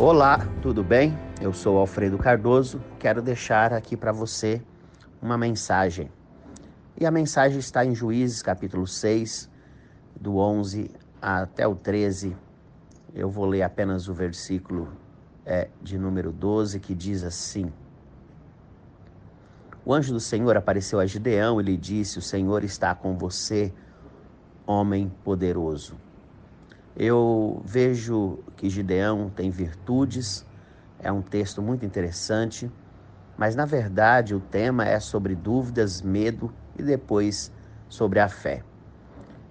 Olá, tudo bem? Eu sou Alfredo Cardoso. Quero deixar aqui para você uma mensagem. E a mensagem está em Juízes, capítulo 6, do 11 até o 13. Eu vou ler apenas o versículo é, de número 12, que diz assim: O anjo do Senhor apareceu a Gideão e lhe disse: O Senhor está com você, homem poderoso. Eu vejo que Gideão tem virtudes, é um texto muito interessante, mas na verdade o tema é sobre dúvidas, medo e depois sobre a fé.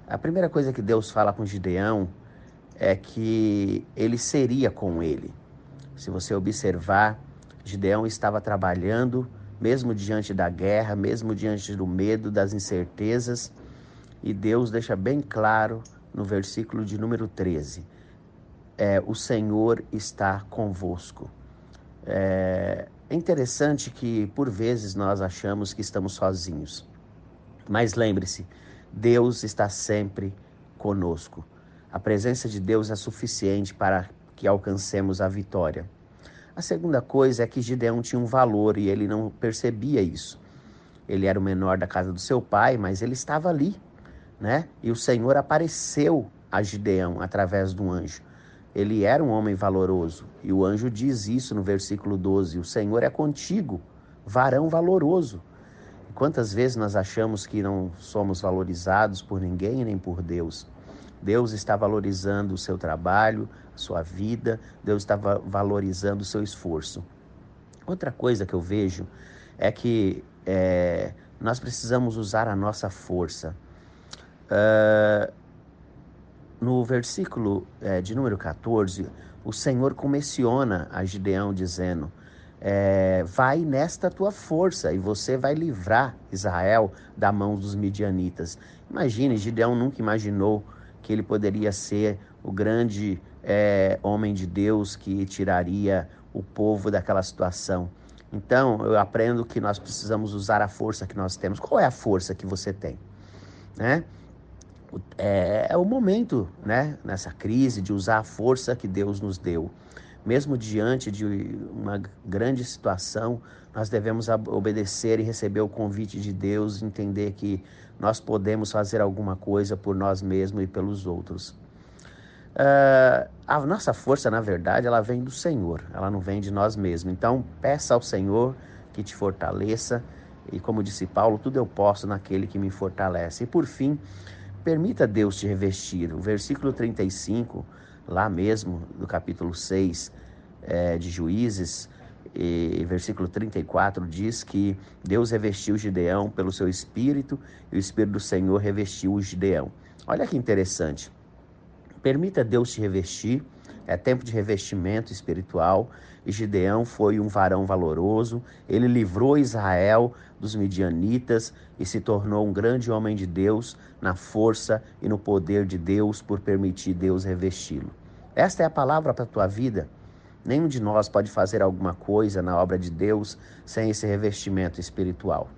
A primeira coisa que Deus fala com Gideão é que ele seria com ele. Se você observar, Gideão estava trabalhando, mesmo diante da guerra, mesmo diante do medo, das incertezas, e Deus deixa bem claro no versículo de número 13. É, o Senhor está convosco. É, é interessante que, por vezes, nós achamos que estamos sozinhos. Mas lembre-se, Deus está sempre conosco. A presença de Deus é suficiente para que alcancemos a vitória. A segunda coisa é que Gideão tinha um valor e ele não percebia isso. Ele era o menor da casa do seu pai, mas ele estava ali né? E o Senhor apareceu a Gideão através do anjo. Ele era um homem valoroso. E o anjo diz isso no versículo 12: O Senhor é contigo, varão valoroso. E quantas vezes nós achamos que não somos valorizados por ninguém nem por Deus? Deus está valorizando o seu trabalho, a sua vida, Deus está valorizando o seu esforço. Outra coisa que eu vejo é que é, nós precisamos usar a nossa força. Uh, no versículo é, de número 14, o Senhor comissiona a Gideão dizendo: é, Vai nesta tua força e você vai livrar Israel da mão dos midianitas. Imagine, Gideão nunca imaginou que ele poderia ser o grande é, homem de Deus que tiraria o povo daquela situação. Então, eu aprendo que nós precisamos usar a força que nós temos. Qual é a força que você tem? Né? É, é o momento, né, nessa crise, de usar a força que Deus nos deu. Mesmo diante de uma grande situação, nós devemos obedecer e receber o convite de Deus, entender que nós podemos fazer alguma coisa por nós mesmos e pelos outros. Uh, a nossa força, na verdade, ela vem do Senhor, ela não vem de nós mesmos. Então, peça ao Senhor que te fortaleça, e como disse Paulo, tudo eu posso naquele que me fortalece. E por fim, Permita Deus te revestir. O versículo 35, lá mesmo, do capítulo 6 é, de Juízes, e versículo 34 diz que Deus revestiu Gideão pelo seu espírito e o espírito do Senhor revestiu o Gideão. Olha que interessante. Permita Deus te revestir é tempo de revestimento espiritual. E Gideão foi um varão valoroso. Ele livrou Israel dos midianitas e se tornou um grande homem de Deus na força e no poder de Deus por permitir Deus revesti-lo. Esta é a palavra para a tua vida. Nenhum de nós pode fazer alguma coisa na obra de Deus sem esse revestimento espiritual.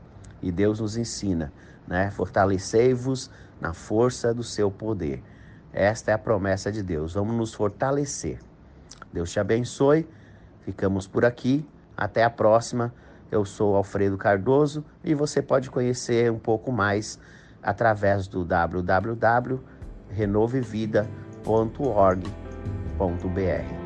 E Deus nos ensina, né? Fortalecei-vos na força do seu poder. Esta é a promessa de Deus. Vamos nos fortalecer. Deus te abençoe. Ficamos por aqui. Até a próxima. Eu sou Alfredo Cardoso e você pode conhecer um pouco mais através do www.renovevida.org.br.